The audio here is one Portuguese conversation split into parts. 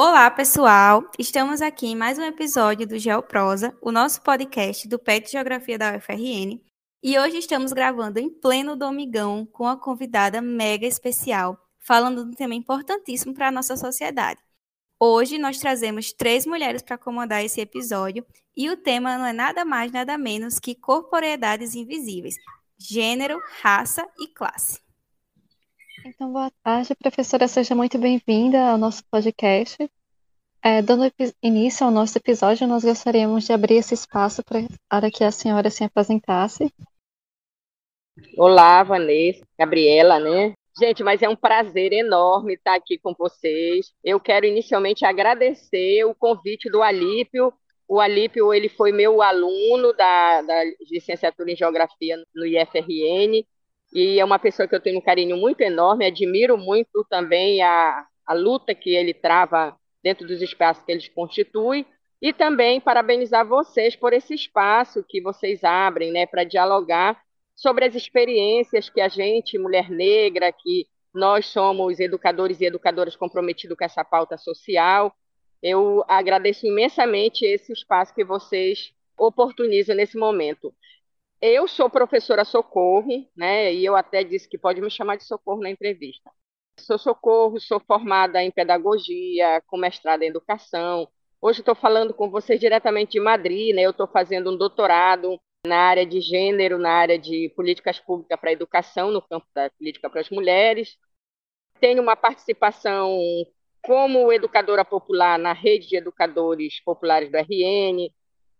Olá, pessoal! Estamos aqui em mais um episódio do Geoprosa, o nosso podcast do PET Geografia da UFRN. E hoje estamos gravando em pleno domingão com uma convidada mega especial, falando de um tema importantíssimo para a nossa sociedade. Hoje nós trazemos três mulheres para comandar esse episódio e o tema não é nada mais, nada menos que corporeidades invisíveis, gênero, raça e classe. Então, boa tarde, professora. Seja muito bem-vinda ao nosso podcast. É, dando início ao nosso episódio, nós gostaríamos de abrir esse espaço para que a senhora se apresentasse. Olá, Vanessa, Gabriela, né? Gente, mas é um prazer enorme estar aqui com vocês. Eu quero inicialmente agradecer o convite do Alípio. O Alípio ele foi meu aluno da, da licenciatura em Geografia no IFRN e é uma pessoa que eu tenho um carinho muito enorme, admiro muito também a, a luta que ele trava dentro dos espaços que ele constitui, e também parabenizar vocês por esse espaço que vocês abrem né, para dialogar sobre as experiências que a gente, mulher negra, que nós somos educadores e educadoras comprometidos com essa pauta social. Eu agradeço imensamente esse espaço que vocês oportunizam nesse momento. Eu sou professora Socorro, né? E eu até disse que pode me chamar de Socorro na entrevista. Sou Socorro, sou formada em pedagogia, com mestrado em educação. Hoje estou falando com vocês diretamente de Madrid, né? Eu estou fazendo um doutorado na área de gênero, na área de políticas públicas para a educação, no campo da política para as mulheres. Tenho uma participação como educadora popular na rede de educadores populares do RN,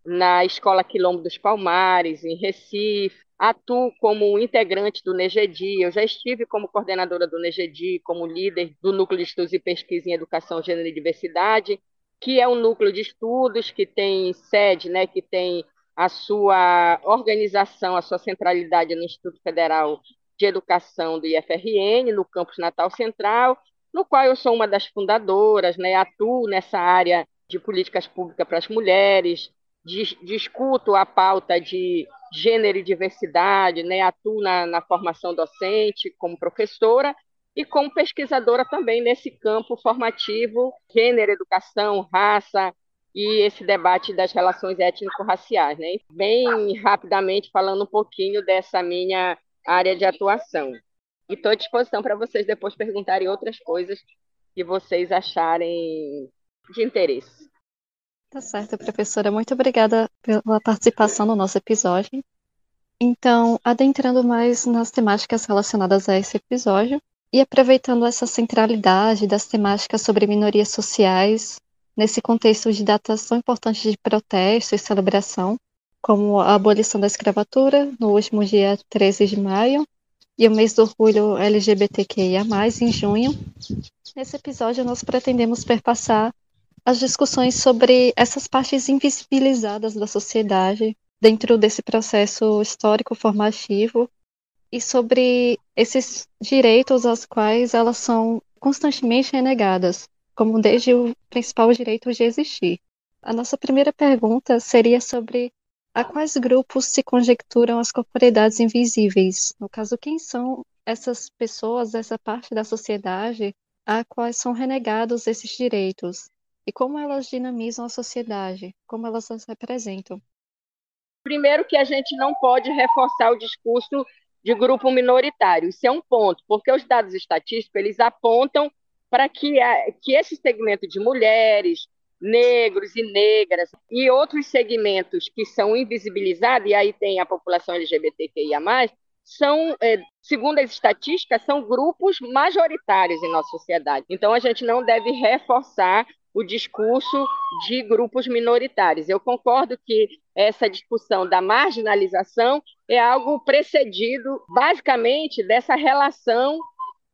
na Escola Quilombo dos Palmares, em Recife. Atuo como integrante do NEGEDI. Eu já estive como coordenadora do NEGEDI, como líder do Núcleo de Estudos e Pesquisa em Educação, Gênero e Diversidade, que é um núcleo de estudos que tem sede, né, que tem a sua organização, a sua centralidade no Instituto Federal de Educação do IFRN, no campus Natal Central, no qual eu sou uma das fundadoras, né, atuo nessa área de políticas públicas para as mulheres, discuto a pauta de gênero e diversidade, né? atuo na, na formação docente como professora e como pesquisadora também nesse campo formativo, gênero, educação, raça e esse debate das relações étnico-raciais. Né? Bem rapidamente falando um pouquinho dessa minha área de atuação. E estou à disposição para vocês depois perguntarem outras coisas que vocês acharem de interesse. Tá certo, professora. Muito obrigada pela participação no nosso episódio. Então, adentrando mais nas temáticas relacionadas a esse episódio e aproveitando essa centralidade das temáticas sobre minorias sociais nesse contexto de datas tão importantes de protesto e celebração, como a abolição da escravatura no último dia 13 de maio e o mês do orgulho LGBTQIA+, em junho. Nesse episódio, nós pretendemos perpassar as discussões sobre essas partes invisibilizadas da sociedade dentro desse processo histórico formativo e sobre esses direitos aos quais elas são constantemente renegadas, como desde o principal direito de existir. A nossa primeira pergunta seria sobre a quais grupos se conjecturam as corporeidades invisíveis? No caso, quem são essas pessoas, essa parte da sociedade a quais são renegados esses direitos? E como elas dinamizam a sociedade, como elas as representam? Primeiro que a gente não pode reforçar o discurso de grupo minoritário, isso é um ponto, porque os dados estatísticos eles apontam para que, que esse segmento de mulheres, negros e negras e outros segmentos que são invisibilizados, e aí tem a população LGBTQIA+, são, é, segundo as estatísticas, são grupos majoritários em nossa sociedade. Então, a gente não deve reforçar o discurso de grupos minoritários. Eu concordo que essa discussão da marginalização é algo precedido, basicamente, dessa relação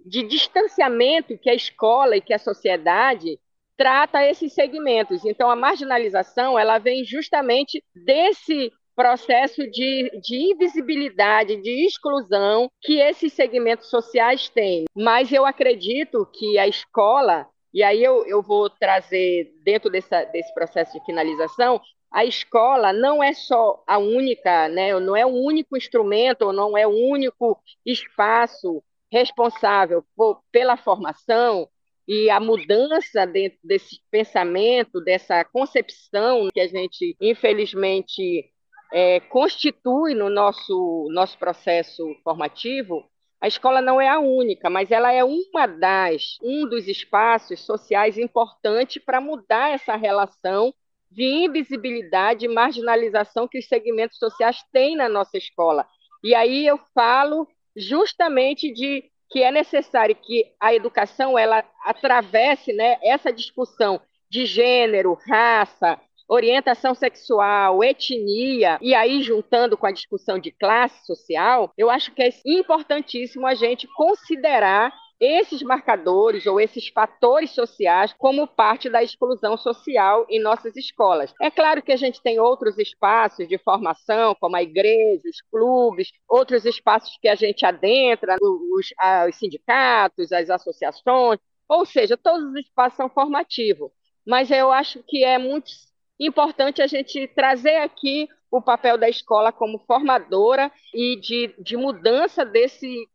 de distanciamento que a escola e que a sociedade trata esses segmentos. Então, a marginalização ela vem justamente desse processo de, de invisibilidade, de exclusão que esses segmentos sociais têm. Mas eu acredito que a escola e aí eu, eu vou trazer, dentro dessa, desse processo de finalização, a escola não é só a única, né, não é o único instrumento, não é o único espaço responsável por, pela formação, e a mudança desse pensamento, dessa concepção que a gente, infelizmente, é, constitui no nosso, nosso processo formativo, a escola não é a única, mas ela é uma das, um dos espaços sociais importantes para mudar essa relação de invisibilidade e marginalização que os segmentos sociais têm na nossa escola. E aí eu falo justamente de que é necessário que a educação ela atravesse né, essa discussão de gênero, raça, orientação sexual, etnia, e aí juntando com a discussão de classe social, eu acho que é importantíssimo a gente considerar esses marcadores ou esses fatores sociais como parte da exclusão social em nossas escolas. É claro que a gente tem outros espaços de formação, como a igreja, os clubes, outros espaços que a gente adentra, os, os sindicatos, as associações, ou seja, todos os espaços são formativos. Mas eu acho que é muito importante a gente trazer aqui o papel da escola como formadora e de, de mudança desse,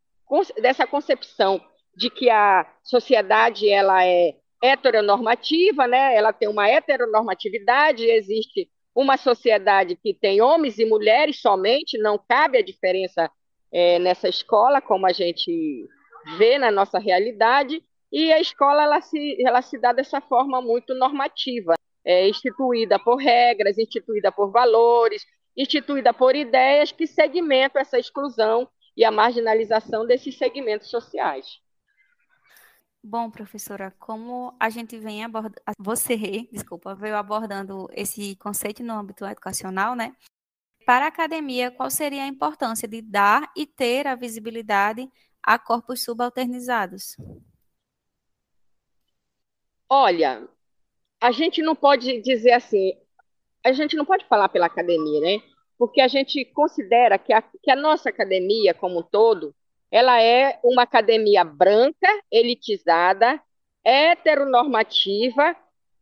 dessa concepção de que a sociedade ela é heteronormativa, né? ela tem uma heteronormatividade, existe uma sociedade que tem homens e mulheres somente, não cabe a diferença é, nessa escola, como a gente vê na nossa realidade, e a escola ela se, ela se dá dessa forma muito normativa é, instituída por regras, instituída por valores, instituída por ideias que segmentam essa exclusão e a marginalização desses segmentos sociais. Bom, professora, como a gente vem abordando, você, desculpa, veio abordando esse conceito no âmbito educacional, né? Para a academia, qual seria a importância de dar e ter a visibilidade a corpos subalternizados? Olha, a gente não pode dizer assim, a gente não pode falar pela academia, né? Porque a gente considera que a, que a nossa academia, como um todo, ela é uma academia branca, elitizada, heteronormativa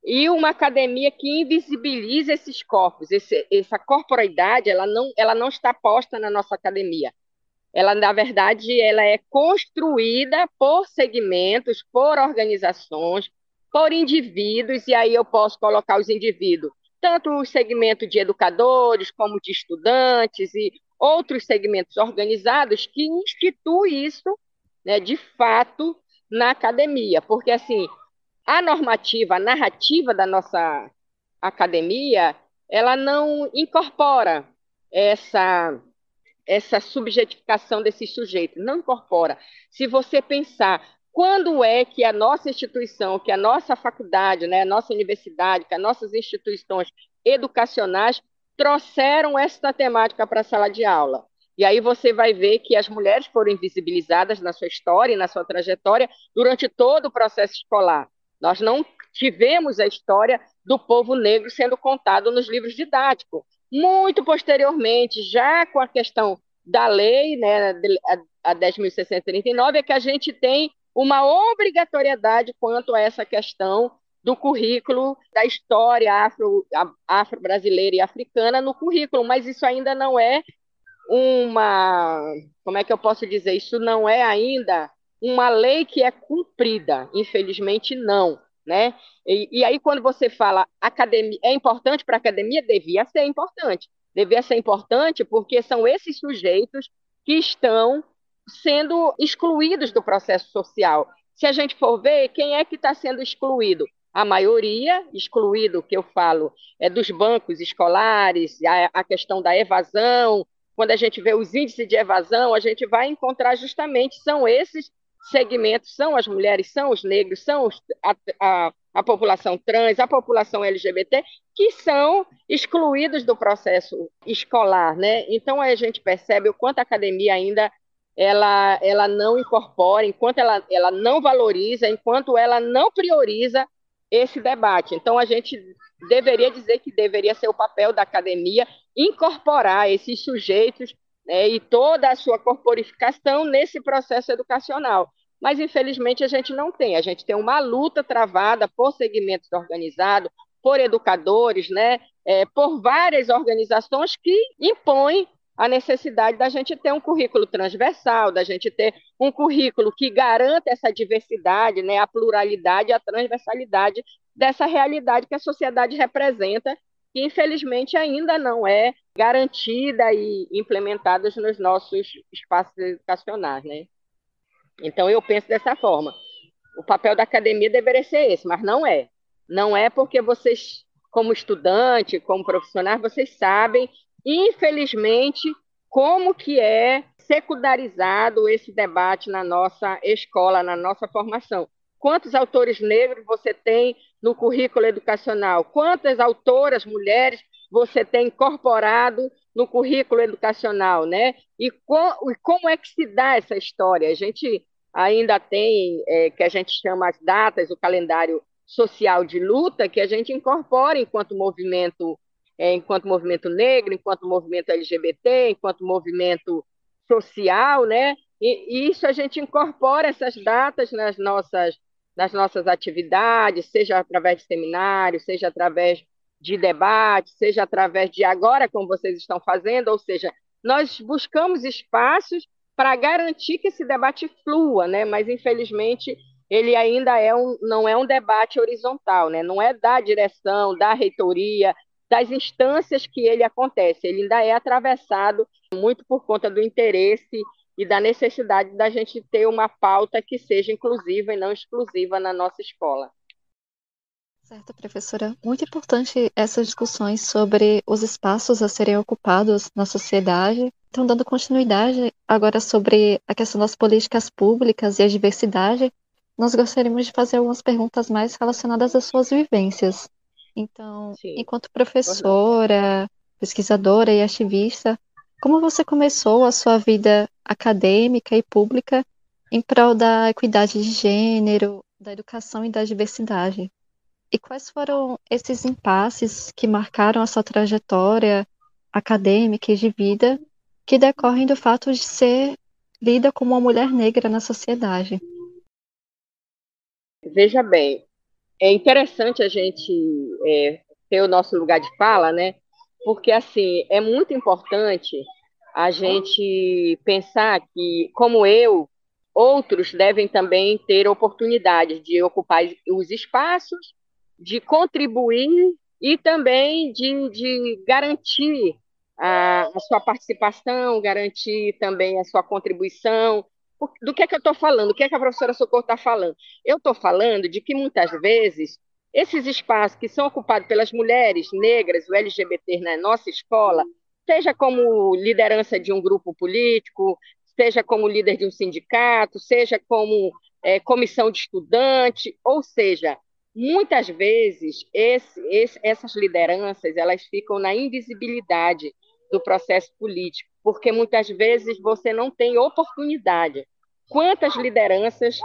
e uma academia que invisibiliza esses corpos, esse, essa corporeidade, ela não, ela não está posta na nossa academia. Ela, na verdade, ela é construída por segmentos, por organizações, por indivíduos, e aí eu posso colocar os indivíduos, tanto o segmento de educadores, como de estudantes e outros segmentos organizados que instituem isso, né, de fato, na academia. Porque, assim, a normativa, a narrativa da nossa academia, ela não incorpora essa essa subjetificação desses sujeitos, não incorpora. Se você pensar quando é que a nossa instituição, que a nossa faculdade, né, a nossa universidade, que as nossas instituições educacionais trouxeram esta temática para a sala de aula. E aí você vai ver que as mulheres foram invisibilizadas na sua história e na sua trajetória durante todo o processo escolar. Nós não tivemos a história do povo negro sendo contado nos livros didáticos. Muito posteriormente, já com a questão da lei, né, a 10.639, é que a gente tem uma obrigatoriedade quanto a essa questão do currículo da história afro, afro-brasileira e africana no currículo, mas isso ainda não é uma, como é que eu posso dizer, isso não é ainda uma lei que é cumprida, infelizmente não, né? E, e aí quando você fala academia, é importante para a academia, devia ser importante, devia ser importante porque são esses sujeitos que estão sendo excluídos do processo social. Se a gente for ver, quem é que está sendo excluído? A maioria, excluído, que eu falo, é dos bancos escolares, a, questão da evasão. Quando a gente vê os índices de evasão, a gente vai encontrar justamente são esses segmentos, são as mulheres, são os negros, são os, a, a, a população trans, a população LGBT, que são excluídos do processo escolar, né? Então a gente percebe o quanto a academia ainda ela, ela não incorpora, enquanto ela, ela não valoriza, enquanto ela não prioriza esse debate. Então, a gente deveria dizer que deveria ser o papel da academia incorporar esses sujeitos né, e toda a sua corporificação nesse processo educacional. Mas, infelizmente, a gente não tem. A gente tem uma luta travada por segmentos organizados, por educadores, né, é, por várias organizações que impõem a necessidade da gente ter um currículo transversal, da gente ter um currículo que garanta essa diversidade, né, a pluralidade, a transversalidade dessa realidade que a sociedade representa, que infelizmente ainda não é garantida e implementada nos nossos espaços educacionais, né? Então eu penso dessa forma. O papel da academia deveria ser esse, mas não é. Não é porque vocês, como estudante, como profissionais, vocês sabem infelizmente, como que é secundarizado esse debate na nossa escola, na nossa formação. Quantos autores negros você tem no currículo educacional? Quantas autoras mulheres você tem incorporado no currículo educacional, né? E, e como é que se dá essa história? A gente ainda tem, é, que a gente chama as datas, o calendário social de luta, que a gente incorpora enquanto movimento é, enquanto movimento negro, enquanto movimento LGBT, enquanto movimento social, né? E, e, isso a gente incorpora essas datas nas nossas, nas nossas atividades, seja através de seminários, seja através de debates, seja através de agora, como vocês estão fazendo, ou seja, nós buscamos espaços para garantir que esse debate flua, né? Mas infelizmente ele ainda é um, não é um debate horizontal, né? Não é da direção, da reitoria, das instâncias que ele acontece. Ele ainda é atravessado muito por conta do interesse e da necessidade da gente ter uma pauta que seja inclusiva e não exclusiva na nossa escola. Certo, professora. Muito importante essas discussões sobre os espaços a serem ocupados na sociedade. Então, dando continuidade agora sobre a questão das políticas públicas e a diversidade, nós gostaríamos de fazer algumas perguntas mais relacionadas às suas vivências. Então, Sim. enquanto professora, pesquisadora e ativista, como você começou a sua vida acadêmica e pública em prol da equidade de gênero, da educação e da diversidade? E quais foram esses impasses que marcaram a sua trajetória acadêmica e de vida que decorrem do fato de ser lida como uma mulher negra na sociedade? Veja bem, é interessante a gente é, ter o nosso lugar de fala, né? Porque, assim, é muito importante a gente pensar que, como eu, outros devem também ter oportunidade de ocupar os espaços, de contribuir e também de, de garantir a, a, sua participação, garantir também a sua contribuição, do que é que eu estou falando? O que é que a professora Socorro está falando? Eu estou falando de que muitas vezes esses espaços que são ocupados pelas mulheres negras, o LGBT na nossa escola, seja como liderança de um grupo político, seja como líder de um sindicato, seja como é, comissão de estudante, ou seja, muitas vezes esse, esse, essas lideranças elas ficam na invisibilidade do processo político, porque muitas vezes você não tem oportunidade. Quantas lideranças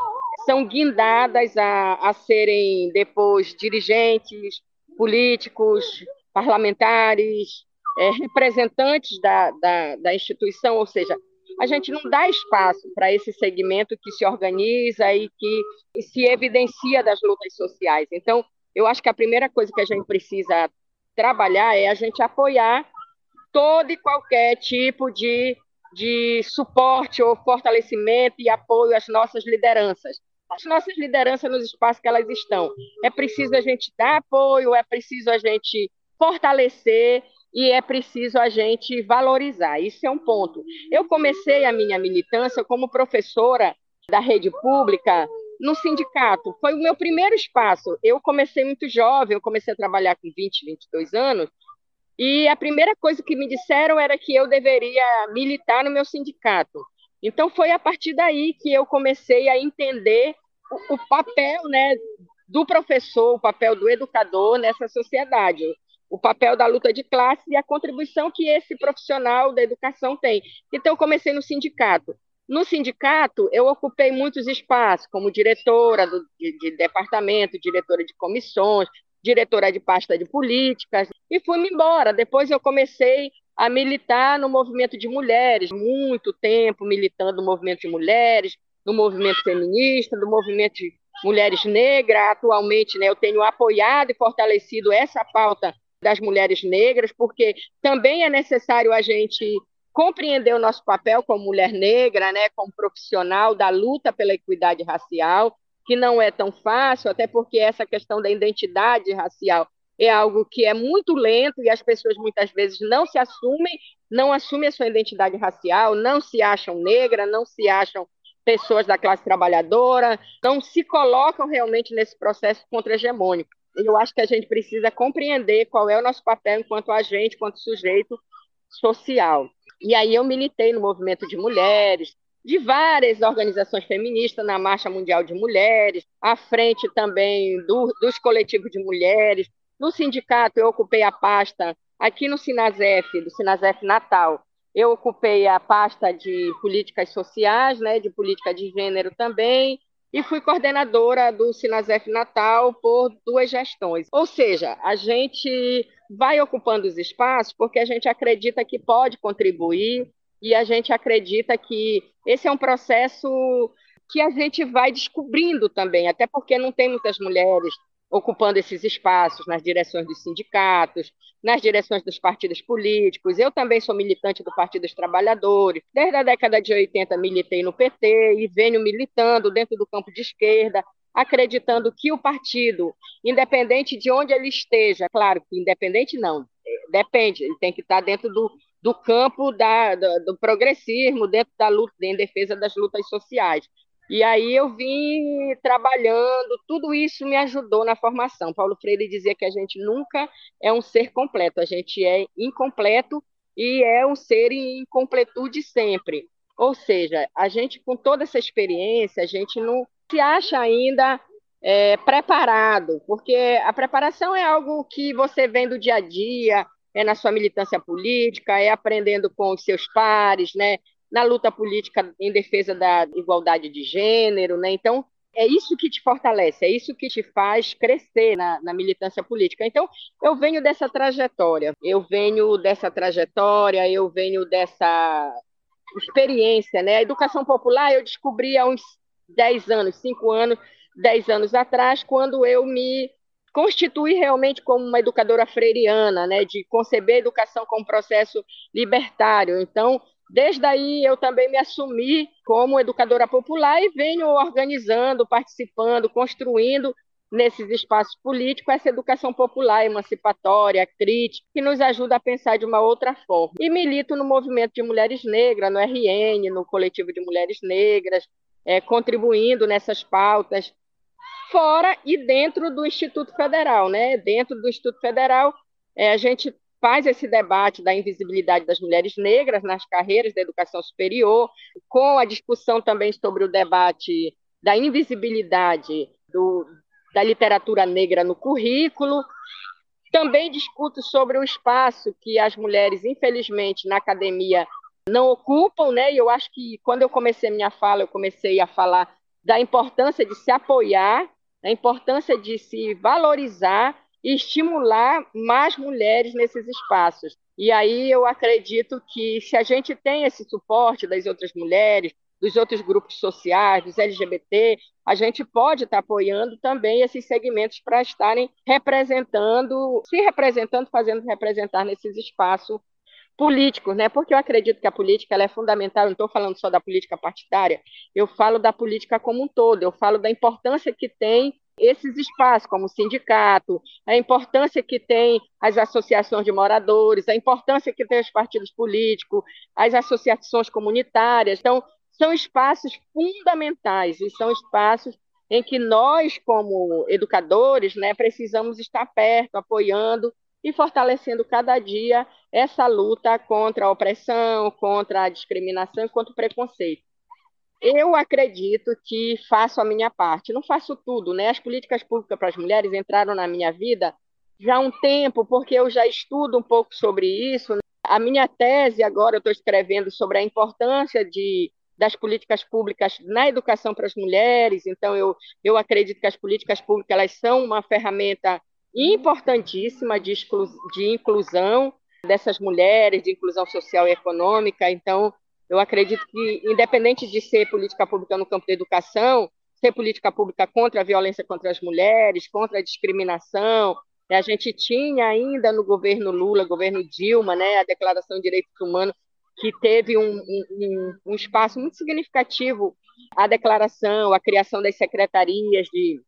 são guindadas a, a serem depois dirigentes, políticos, parlamentares, é, representantes da, da, da instituição, ou seja, a gente não dá espaço para esse segmento que se organiza e que se evidencia das lutas sociais. Então, eu acho que a primeira coisa que a gente precisa trabalhar é a gente apoiar todo e qualquer tipo de, de suporte ou fortalecimento e apoio às nossas lideranças. As nossas lideranças nos espaços que elas estão. É preciso a gente dar apoio, é preciso a gente fortalecer e é preciso a gente valorizar. Isso é um ponto. Eu comecei a minha militância como professora da rede pública no sindicato. Foi o meu primeiro espaço. Eu comecei muito jovem, eu comecei a trabalhar com 20, 22 anos, e a primeira coisa que me disseram era que eu deveria militar no meu sindicato. Então foi a partir daí que eu comecei a entender o, o papel, né, do professor, o papel do educador nessa sociedade, o papel da luta de classe e a contribuição que esse profissional da educação tem. Então comecei no sindicato. No sindicato, eu ocupei muitos espaços, como diretora do, de, de departamento, diretora de comissões, diretora de pasta de políticas, e fui-me embora. Depois eu comecei a militar no movimento de mulheres, muito tempo militando no movimento de mulheres, no movimento feminista, no movimento de mulheres negras. Atualmente, né, eu tenho apoiado e fortalecido essa pauta das mulheres negras, porque também é necessário a gente compreender o nosso papel como mulher negra, né, como profissional da luta pela equidade racial, que não é tão fácil, até porque essa questão da identidade racial é algo que é muito lento e as pessoas muitas vezes não se assumem, não assumem a sua identidade racial, não se acham negra, não se acham pessoas da classe trabalhadora, não se colocam realmente nesse processo contra-hegemônico. Eu acho que a gente precisa compreender qual é o nosso papel enquanto agente, enquanto sujeito social. E aí eu militei no movimento de mulheres, de várias organizações feministas na Marcha Mundial de Mulheres, à frente também do, dos coletivos de mulheres. No sindicato, eu ocupei a pasta, aqui no Sinasef, do Sinasef Natal, eu ocupei a pasta de políticas sociais, né, de política de gênero também, e fui coordenadora do Sinasef Natal por duas gestões. Ou seja, a gente vai ocupando os espaços porque a gente acredita que pode contribuir e a gente acredita que esse é um processo que a gente vai descobrindo também, até porque não tem muitas mulheres ocupando esses espaços nas direções dos sindicatos, nas direções dos partidos políticos. Eu também sou militante do Partido dos Trabalhadores. Desde a década de 80 militei no PT e venho militando dentro do campo de esquerda, acreditando que o partido, independente de onde ele esteja, claro que independente não, depende, ele tem que estar dentro do, do campo da, do, do progressismo, dentro da luta, em defesa das lutas sociais. E aí eu vim trabalhando, tudo isso me ajudou na formação. Paulo Freire dizia que a gente nunca é um ser completo, a gente é incompleto e é um ser em incompletude sempre. Ou seja, a gente, com toda essa experiência, a gente não se acha ainda é, preparado, porque a preparação é algo que você vem do dia a dia, é na sua militância política, é aprendendo com os seus pares, né? na luta política em defesa da igualdade de gênero, né? Então, é isso que te fortalece, é isso que te faz crescer na, na, militância política. Então, eu venho dessa trajetória, eu venho dessa trajetória, eu venho dessa experiência, né? A educação popular eu descobri há uns 10 anos, 5 anos, 10 anos atrás, quando eu me constituí realmente como uma educadora freiriana, né? De conceber a educação como processo libertário. Então, Desde aí eu também me assumi como educadora popular e venho organizando, participando, construindo nesses espaços políticos essa educação popular, emancipatória, crítica, que nos ajuda a pensar de uma outra forma. E milito no movimento de mulheres negras, no RN, no coletivo de mulheres negras, é, contribuindo nessas pautas, fora e dentro do Instituto Federal. Né? Dentro do Instituto Federal, é, a gente faz esse debate da invisibilidade das mulheres negras nas carreiras da educação superior, com a discussão também sobre o debate da invisibilidade do, da literatura negra no currículo. Também discuto sobre o espaço que as mulheres, infelizmente, na academia não ocupam, né? E eu acho que quando eu comecei minha fala, eu comecei a falar da importância de se apoiar, da importância de se valorizar e estimular mais mulheres nesses espaços. E aí eu acredito que se a gente tem esse suporte das outras mulheres, dos outros grupos sociais, dos LGBT, a gente pode estar apoiando também esses segmentos para estarem representando, se representando, fazendo representar nesses espaços políticos, né? Porque eu acredito que a política é fundamental. Eu não estou falando só da política partidária. Eu falo da política como um todo. Eu falo da importância que tem esses espaços, como o sindicato, a importância que tem as associações de moradores, a importância que tem os partidos políticos, as associações comunitárias. Então, são espaços fundamentais e são espaços em que nós, como educadores, né, precisamos estar perto, apoiando e fortalecendo cada dia essa luta contra a opressão, contra a discriminação e contra o preconceito eu acredito que faço a minha parte. Não faço tudo, né? As políticas públicas para as mulheres entraram na minha vida já há um tempo, porque eu já estudo um pouco sobre isso. A minha tese agora eu estou escrevendo sobre a importância de das políticas públicas na educação para as mulheres. Então eu eu acredito que as políticas públicas elas são uma ferramenta importantíssima de, exclu de inclusão dessas mulheres, de inclusão social e econômica. Então eu acredito que, independente de ser política pública no campo da educação, ser política pública contra a violência contra as mulheres, contra a discriminação, né, a gente tinha ainda no governo Lula, governo Dilma, né, a Declaração de Direitos Humanos, que teve um, um, um espaço muito significativo a declaração, a criação das secretarias de,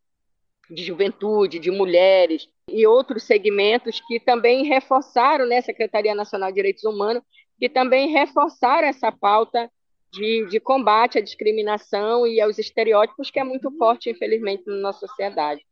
de juventude, de mulheres e outros segmentos que também reforçaram, né, Secretaria Nacional de Direitos Humanos, que também reforçaram essa pauta de, de combate à discriminação e aos estereótipos que é muito forte, infelizmente, na nossa sociedade.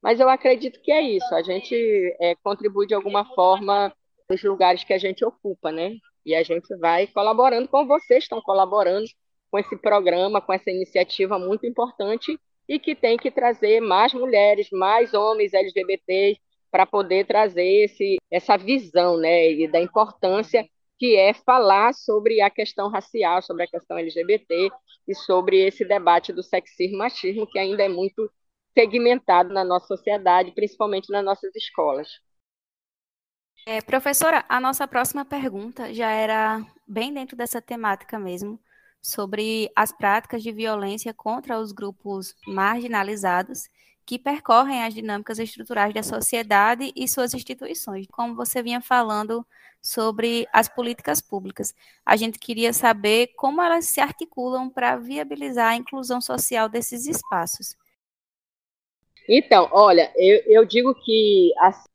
Mas eu acredito que é isso, a gente é, contribui de alguma forma nos lugares que a gente ocupa, né? E a gente vai colaborando com vocês, estão colaborando com esse programa, com essa iniciativa muito importante e que tem que trazer mais mulheres, mais homens LGBTs para poder trazer esse, essa visão, né, e da importância que é falar sobre a questão racial, sobre a questão LGBT e sobre esse debate do sexismo e machismo que ainda é muito segmentado na nossa sociedade, principalmente nas nossas escolas. É, professora, a nossa próxima pergunta já era bem dentro dessa temática mesmo, sobre as práticas de violência contra os grupos marginalizados que percorrem as dinâmicas estruturais da sociedade e suas instituições, como você vinha falando sobre as políticas públicas. A gente queria saber como elas se articulam para viabilizar a inclusão social desses espaços. Então, olha, eu, eu digo que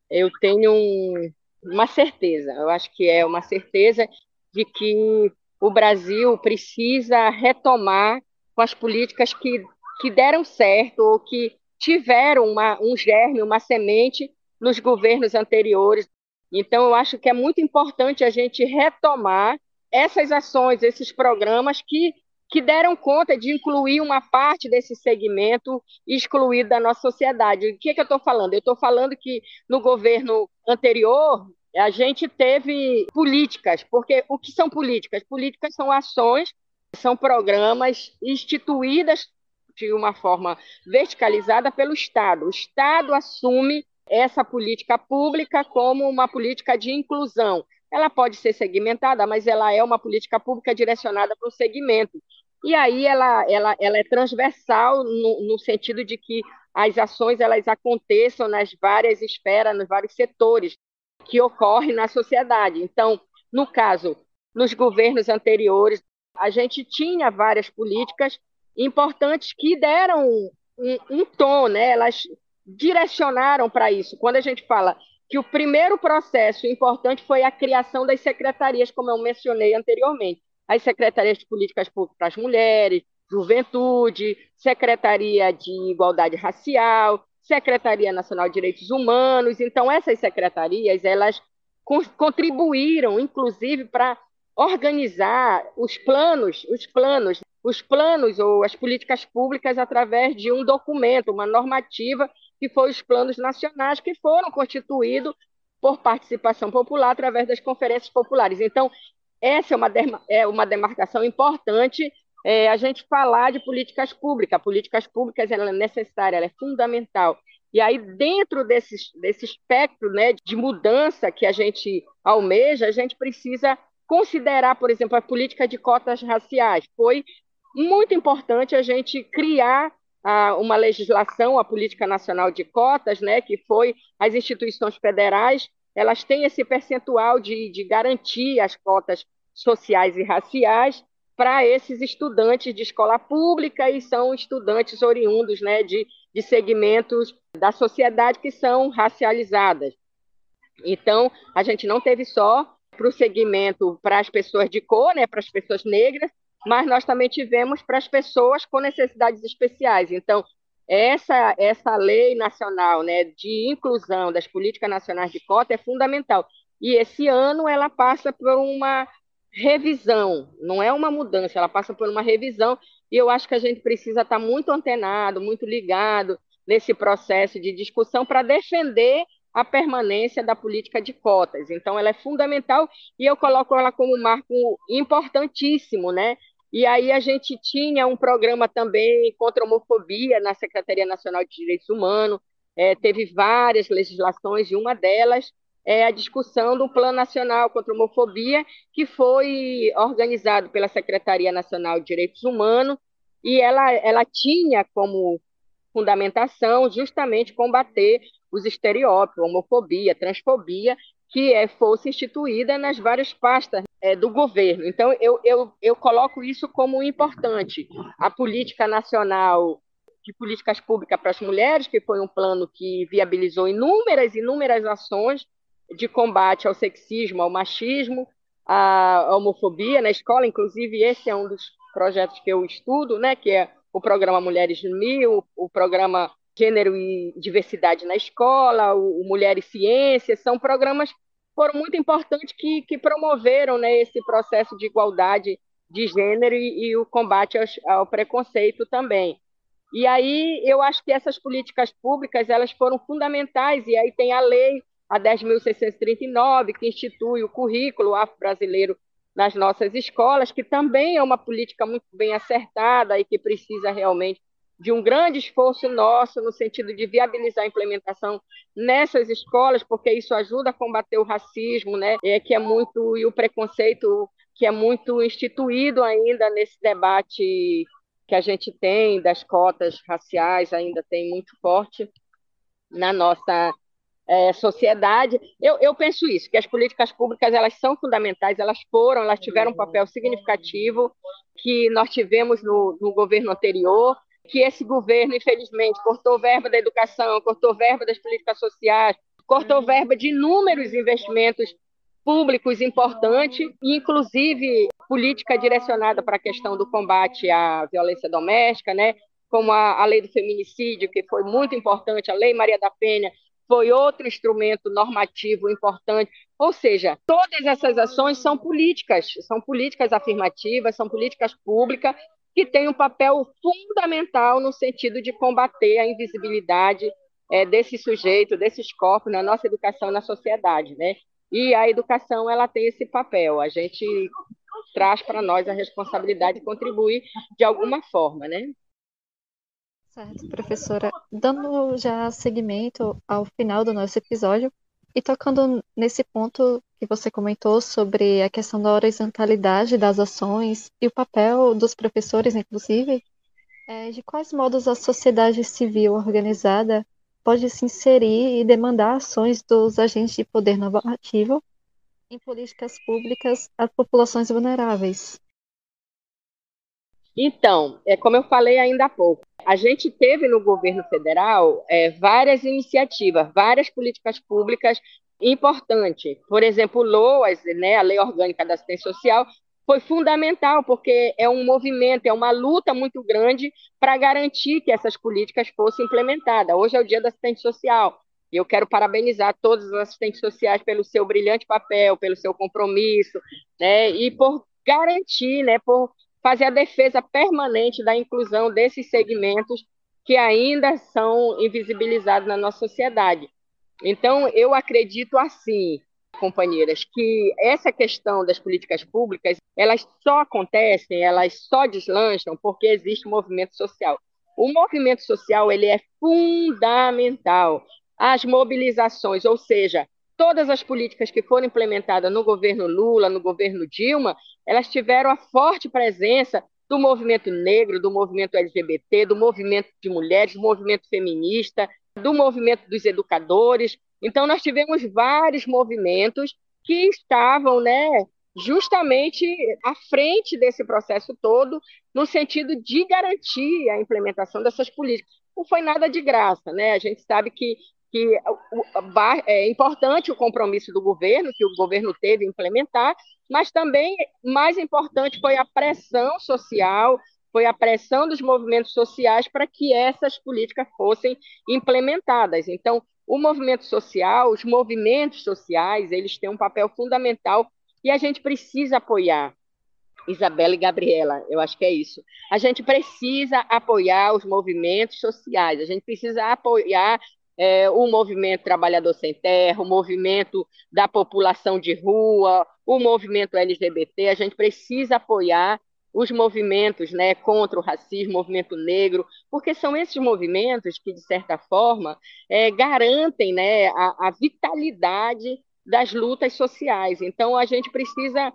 eu tenho um, uma certeza, eu acho que é uma certeza de que o Brasil precisa retomar com as políticas que, que deram certo ou que tiveram uma, um germe, uma semente nos governos anteriores. Então, eu acho que é muito importante a gente retomar essas ações, esses programas que, que deram conta de incluir uma parte desse segmento excluído da nossa sociedade. O que, é que eu estou falando? Eu estou falando que no governo anterior, a gente teve políticas, porque o que são políticas? Políticas são ações, são programas instituídas de uma forma verticalizada pelo Estado. O Estado assume essa política pública como uma política de inclusão. Ela pode ser segmentada, mas ela é uma política pública direcionada para o segmento. E aí ela, ela, ela é transversal no, no sentido de que as ações elas aconteçam nas várias esferas, nos vários setores que ocorre na sociedade. Então, no caso, nos governos anteriores, a gente tinha várias políticas importantes que deram um, um tom, né? elas direcionaram para isso. Quando a gente fala que o primeiro processo importante foi a criação das secretarias, como eu mencionei anteriormente, as secretarias de políticas públicas para as mulheres, juventude, secretaria de igualdade racial, Secretaria Nacional de Direitos Humanos. Então, essas secretarias, elas contribuíram, inclusive, para organizar os planos, os planos, os planos ou as políticas públicas através de um documento, uma normativa, que foi os planos nacionais, que foram constituídos por participação popular através das conferências populares. Então, essa é uma, é uma demarcação importante é, a gente falar de políticas públicas. Políticas públicas ela é necessária, ela é fundamental. E aí, dentro desse, desse espectro né, de mudança que a gente almeja, a gente precisa considerar, por exemplo, a política de cotas raciais. Foi muito importante a gente criar ah, uma legislação, a Política Nacional de Cotas, né, que foi as instituições federais, elas têm esse percentual de, de garantir as cotas sociais e raciais, para esses estudantes de escola pública e são estudantes oriundos né, de, de segmentos da sociedade que são racializadas. Então, a gente não teve só para o segmento para as pessoas de cor, né, para as pessoas negras, mas nós também tivemos para as pessoas com necessidades especiais. Então, essa, essa lei nacional né, de inclusão das políticas nacionais de cota é fundamental. E esse ano ela passa por uma revisão, não é uma mudança, ela passa por uma revisão, e eu acho que a gente precisa estar muito antenado, muito ligado nesse processo de discussão para defender a permanência da política de cotas. Então, ela é fundamental e eu coloco ela como um marco importantíssimo, né? E aí a gente tinha um programa também contra a homofobia na Secretaria Nacional de Direitos Humanos, é, teve várias legislações e uma delas é a discussão do Plano Nacional contra a Homofobia, que foi organizado pela Secretaria Nacional de Direitos Humanos, e ela, ela tinha como fundamentação justamente combater os estereótipos, homofobia, transfobia, que é, fosse instituída nas várias pastas é, do governo. Então, eu, eu, eu coloco isso como importante. A política nacional de políticas públicas para as mulheres, que foi um plano que viabilizou inúmeras, inúmeras ações de combate ao sexismo, ao machismo, à homofobia na escola. Inclusive, esse é um dos projetos que eu estudo, né, que é o programa Mulheres no Mil, o programa Gênero e Diversidade na Escola, o, Mulheres Ciências, são programas foram muito importantes que, que promoveram né, esse processo de igualdade de gênero e, e o combate ao, ao, preconceito também. E aí eu acho que essas políticas públicas elas foram fundamentais, e aí tem a lei, a 10.639, que institui o currículo afro-brasileiro nas nossas escolas, que também é uma política muito bem acertada e que precisa realmente de um grande esforço nosso no sentido de viabilizar a implementação nessas escolas, porque isso ajuda a combater o racismo, né? É que é muito e o preconceito que é muito instituído ainda nesse debate que a gente tem das cotas raciais ainda tem muito forte na nossa é, sociedade. Eu, eu penso isso, que as políticas públicas elas são fundamentais, elas foram, elas tiveram um papel significativo que nós tivemos no, no governo anterior que esse governo, infelizmente, cortou verba da educação, cortou verba das políticas sociais, cortou uhum. verba de inúmeros investimentos públicos importantes, inclusive política direcionada para a questão do combate à violência doméstica, né? como a, a lei do feminicídio, que foi muito importante, a lei Maria da Penha, foi outro instrumento normativo importante. Ou seja, todas essas ações são políticas, são políticas afirmativas, são políticas públicas que tem um papel fundamental no sentido de combater a invisibilidade é, desse sujeito, desses corpos na nossa educação na sociedade, né? E a educação ela tem esse papel. A gente traz para nós a responsabilidade de contribuir de alguma forma, né? Certo, professora. Dando já seguimento ao final do nosso episódio e tocando nesse ponto que você comentou sobre a questão da horizontalidade das ações e o papel dos professores, inclusive, é, de quais modos a sociedade civil organizada pode se inserir e demandar ações dos agentes de poder normativo em políticas públicas às populações vulneráveis. Então, é como eu falei ainda há pouco, a gente teve no governo federal é, várias iniciativas, várias políticas públicas importante. Por exemplo, LOAS, né, a Lei Orgânica da Assistência Social, foi fundamental, porque é um movimento, é uma luta muito grande para garantir que essas políticas fossem implementadas. Hoje é o Dia da Assistente Social. E eu quero parabenizar todos os assistentes sociais pelo seu brilhante papel, pelo seu compromisso, né, e por garantir, né, por fazer a defesa permanente da inclusão desses segmentos que ainda são invisibilizados na nossa sociedade. Então, eu acredito assim, companheiras, que essa questão das políticas públicas, elas só acontecem, elas só deslancham porque existe um movimento social. O movimento social, ele é fundamental. As mobilizações, ou seja, todas as políticas que foram implementadas no governo Lula, no governo Dilma, elas tiveram a forte presença do movimento negro, do movimento LGBT, do movimento de mulheres, do movimento feminista, do movimento dos educadores. Então, nós tivemos vários movimentos que estavam né, justamente à frente desse processo todo, no sentido de garantir a implementação dessas políticas. Não foi nada de graça, né? A gente sabe que, que é importante o compromisso do governo, que o governo teve em implementar, mas também mais importante foi a pressão social, foi a pressão dos movimentos sociais para que essas políticas fossem implementadas. Então, o movimento social, os movimentos sociais, eles têm um papel fundamental e a gente precisa apoiar. Isabela e Gabriela, eu acho que é isso. A gente precisa apoiar os movimentos sociais, a gente precisa apoiar é, o movimento Trabalhador Sem Terra, o movimento da população de rua, o movimento LGBT, a gente precisa apoiar os movimentos né, contra o racismo, movimento negro, porque são esses movimentos que, de certa forma, é, garantem né, a, a, vitalidade das lutas sociais. Então, a gente precisa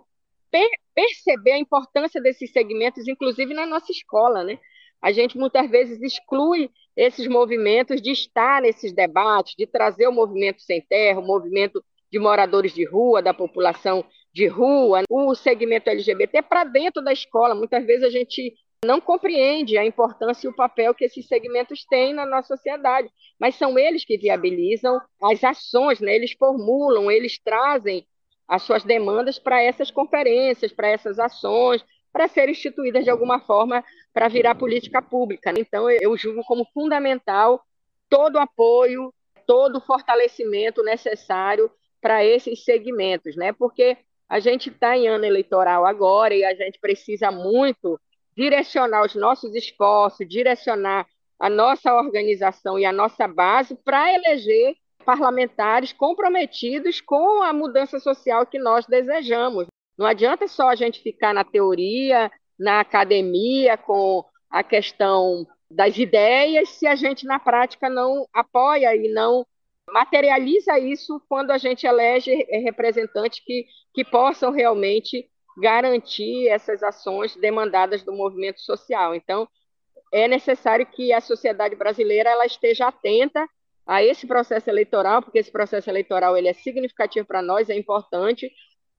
per perceber a importância desses segmentos, inclusive na nossa escola. Né? A gente muitas vezes exclui esses movimentos de estar nesses debates, de trazer o movimento sem terra, o movimento de moradores de rua, da população de rua, o segmento LGBT para dentro da escola. Muitas vezes a gente não compreende a importância e o papel que esses segmentos têm na nossa sociedade, mas são eles que viabilizam as ações, né? eles formulam, eles trazem as suas demandas para essas conferências, para essas ações, para serem instituídas de alguma forma para virar política pública. Então, eu julgo como fundamental todo o apoio, todo o fortalecimento necessário para esses segmentos, né? Porque a gente está em ano eleitoral agora e a gente precisa muito direcionar os nossos esforços, direcionar a nossa organização e a nossa base para eleger parlamentares comprometidos com a mudança social que nós desejamos. Não adianta só a gente ficar na teoria, na academia, com a questão das ideias, se a gente na prática não apoia e não materializa isso quando a gente elege representantes que, que possam realmente garantir essas ações demandadas do movimento social. Então, é necessário que a sociedade brasileira ela esteja atenta a esse processo eleitoral, porque esse processo eleitoral ele é significativo para nós, é importante,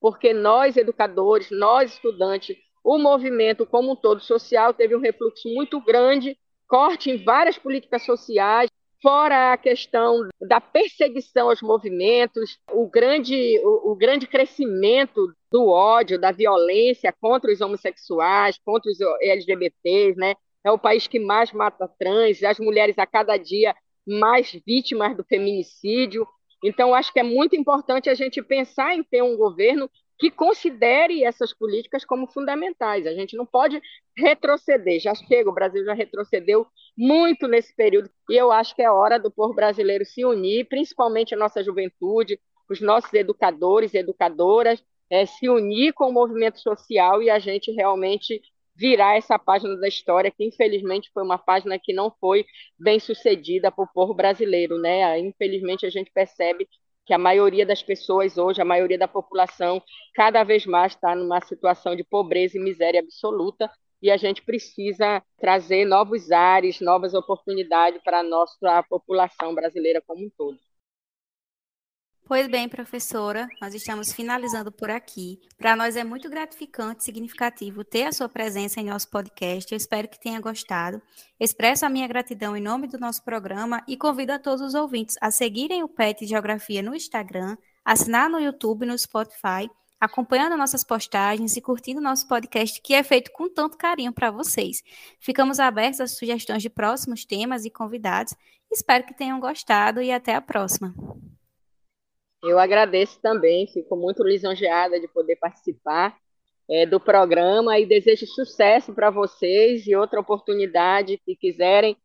porque nós educadores, nós estudantes, o movimento como um todo social teve um refluxo muito grande, corte em várias políticas sociais, fora a questão da perseguição aos movimentos, o grande, o, o, grande crescimento do ódio, da violência contra os homossexuais, contra os LGBTs, né? É o país que mais mata trans, as mulheres a cada dia mais vítimas do feminicídio. Então, acho que é muito importante a gente pensar em ter um governo que considere essas políticas como fundamentais. A gente não pode retroceder. Já chega, o Brasil já retrocedeu muito nesse período e eu acho que é hora do povo brasileiro se unir, principalmente a nossa juventude, os nossos educadores e educadoras, é, se unir com o movimento social e a gente realmente virar essa página da história, que infelizmente foi uma página que não foi bem sucedida para o povo brasileiro. Né? Infelizmente, a gente percebe que a maioria das pessoas hoje, a maioria da população, cada vez mais está numa situação de pobreza e miséria absoluta, e a gente precisa trazer novos ares, novas oportunidades para a nossa população brasileira como um todo. Pois bem, professora, nós estamos finalizando por aqui. Para nós é muito gratificante e significativo ter a sua presença em nosso podcast. Eu espero que tenha gostado. Expresso a minha gratidão em nome do nosso programa e convido a todos os ouvintes a seguirem o PET Geografia no Instagram, assinar no YouTube no Spotify, acompanhando nossas postagens e curtindo nosso podcast que é feito com tanto carinho para vocês. Ficamos abertos às sugestões de próximos temas e convidados. Espero que tenham gostado e até a próxima. Eu agradeço também, fico muito lisonjeada de poder participar é, do programa e desejo sucesso para vocês e outra oportunidade que quiserem,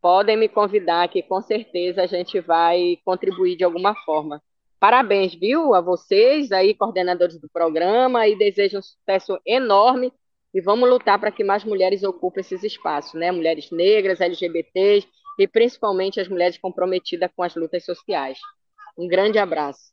podem me convidar, que com certeza a gente vai contribuir de alguma forma. Parabéns, viu, a vocês aí, coordenadores do programa, e desejo um sucesso enorme e vamos lutar para que mais mulheres ocupem esses espaços, né? Mulheres negras, LGBTs e principalmente as mulheres comprometidas com as lutas sociais. Um grande abraço.